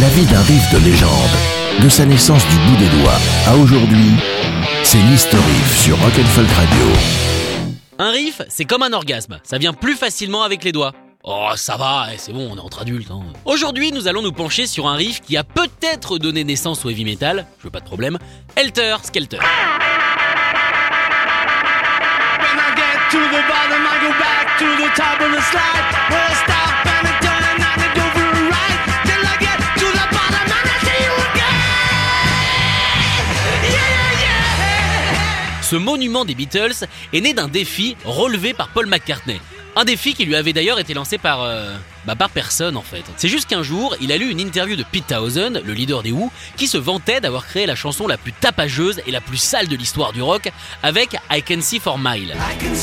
La vie d'un riff de légende, de sa naissance du bout des doigts à aujourd'hui, c'est. Riff sur Rock'n'Folk Radio. Un riff, c'est comme un orgasme, ça vient plus facilement avec les doigts. Oh, ça va, eh, c'est bon, on est entre adultes. hein. Aujourd'hui, nous allons nous pencher sur un riff qui a peut-être donné naissance au heavy metal, je veux pas de problème, Helter Skelter. When I get to the bottom, I go back to the top of the slide. Ce monument des Beatles est né d'un défi relevé par Paul McCartney. Un défi qui lui avait d'ailleurs été lancé par... euh, bah par personne en fait. C'est juste qu'un jour, il a lu une interview de Pete Townsend, le leader des Who, qui se vantait d'avoir créé la chanson la plus tapageuse et la plus sale de l'histoire du rock avec I Can See For Mile. Miles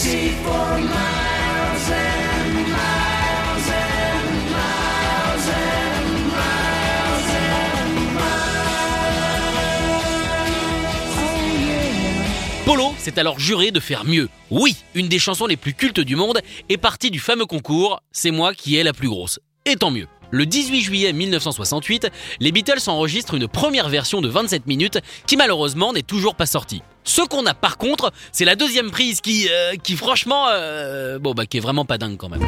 Polo s'est alors juré de faire mieux. Oui, une des chansons les plus cultes du monde est partie du fameux concours C'est moi qui est la plus grosse. Et tant mieux. Le 18 juillet 1968, les Beatles enregistrent une première version de 27 minutes qui malheureusement n'est toujours pas sortie. Ce qu'on a par contre, c'est la deuxième prise qui, euh, qui franchement, euh, bon bah qui est vraiment pas dingue quand même.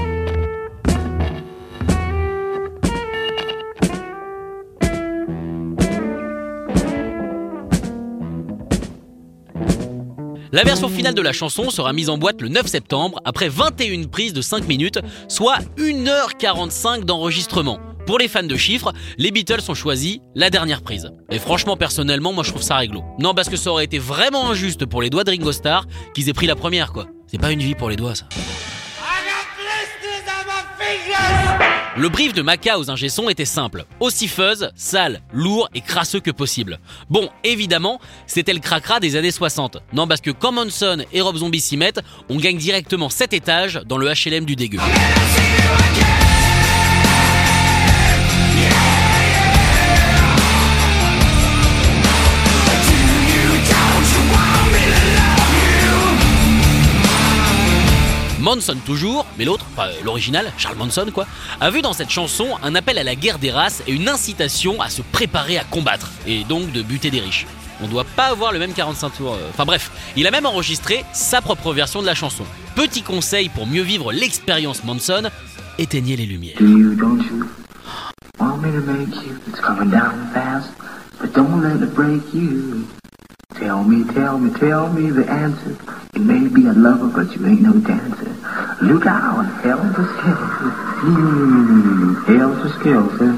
La version finale de la chanson sera mise en boîte le 9 septembre après 21 prises de 5 minutes, soit 1h45 d'enregistrement. Pour les fans de chiffres, les Beatles ont choisi la dernière prise. Et franchement, personnellement, moi je trouve ça réglo. Non, parce que ça aurait été vraiment injuste pour les doigts de Ringo Starr qu'ils aient pris la première, quoi. C'est pas une vie pour les doigts, ça. Le brief de Maca aux ingé son était simple. Aussi fuzz, sale, lourd et crasseux que possible. Bon, évidemment, c'était le cracra des années 60. Non, parce que quand Monson et Rob Zombie s'y mettent, on gagne directement 7 étages dans le HLM du dégueu. Manson toujours, mais l'autre, enfin l'original, Charles Manson quoi, a vu dans cette chanson un appel à la guerre des races et une incitation à se préparer à combattre, et donc de buter des riches. On doit pas avoir le même 45 tours. euh, Enfin bref, il a même enregistré sa propre version de la chanson. Petit conseil pour mieux vivre l'expérience Manson, éteignez les lumières.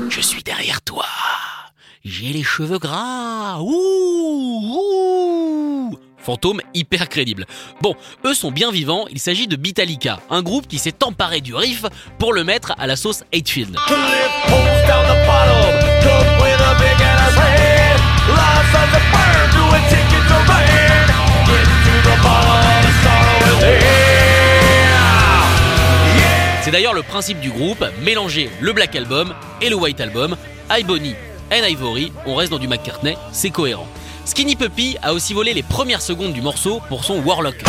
Je suis derrière toi. J'ai les cheveux gras. Ouh, ouh. Fantôme hyper crédible. Bon, eux sont bien vivants, il s'agit de Beatallica, un groupe qui s'est emparé du riff pour le mettre à la sauce Hatefield. C'est d'ailleurs le principe du groupe, mélanger le Black Album et le White Album, Ibony and Ivory, on reste dans du McCartney, c'est cohérent. Skinny Puppy a aussi volé les premières secondes du morceau pour son Warlock.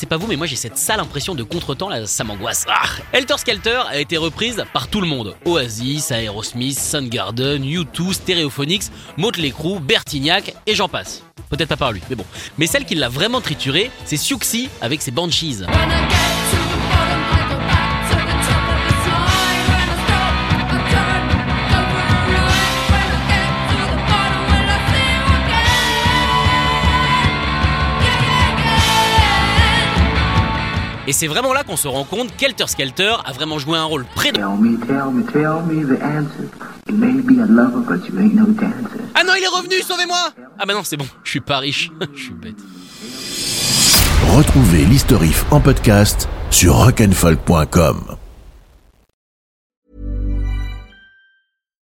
Sais pas vous, mais moi j'ai cette sale impression de contretemps, là, ça m'angoisse. Ah Helter Skelter a été reprise par tout le monde. Oasis, Aerosmith, Soundgarden, U2, Stereophonics, Motley Bertignac, et j'en passe. Peut-être pas par lui, mais bon. Mais celle qui l'a vraiment trituré, c'est Siouxsie avec ses Banshees. Et c'est vraiment là qu'on se rend compte qu'Helter Skelter a vraiment joué un rôle prédominant. Ah non, il est revenu, sauvez-moi Ah bah non, c'est bon, je suis pas riche, je suis bête. Retrouvez l'historif en podcast sur rock'n'folk.com.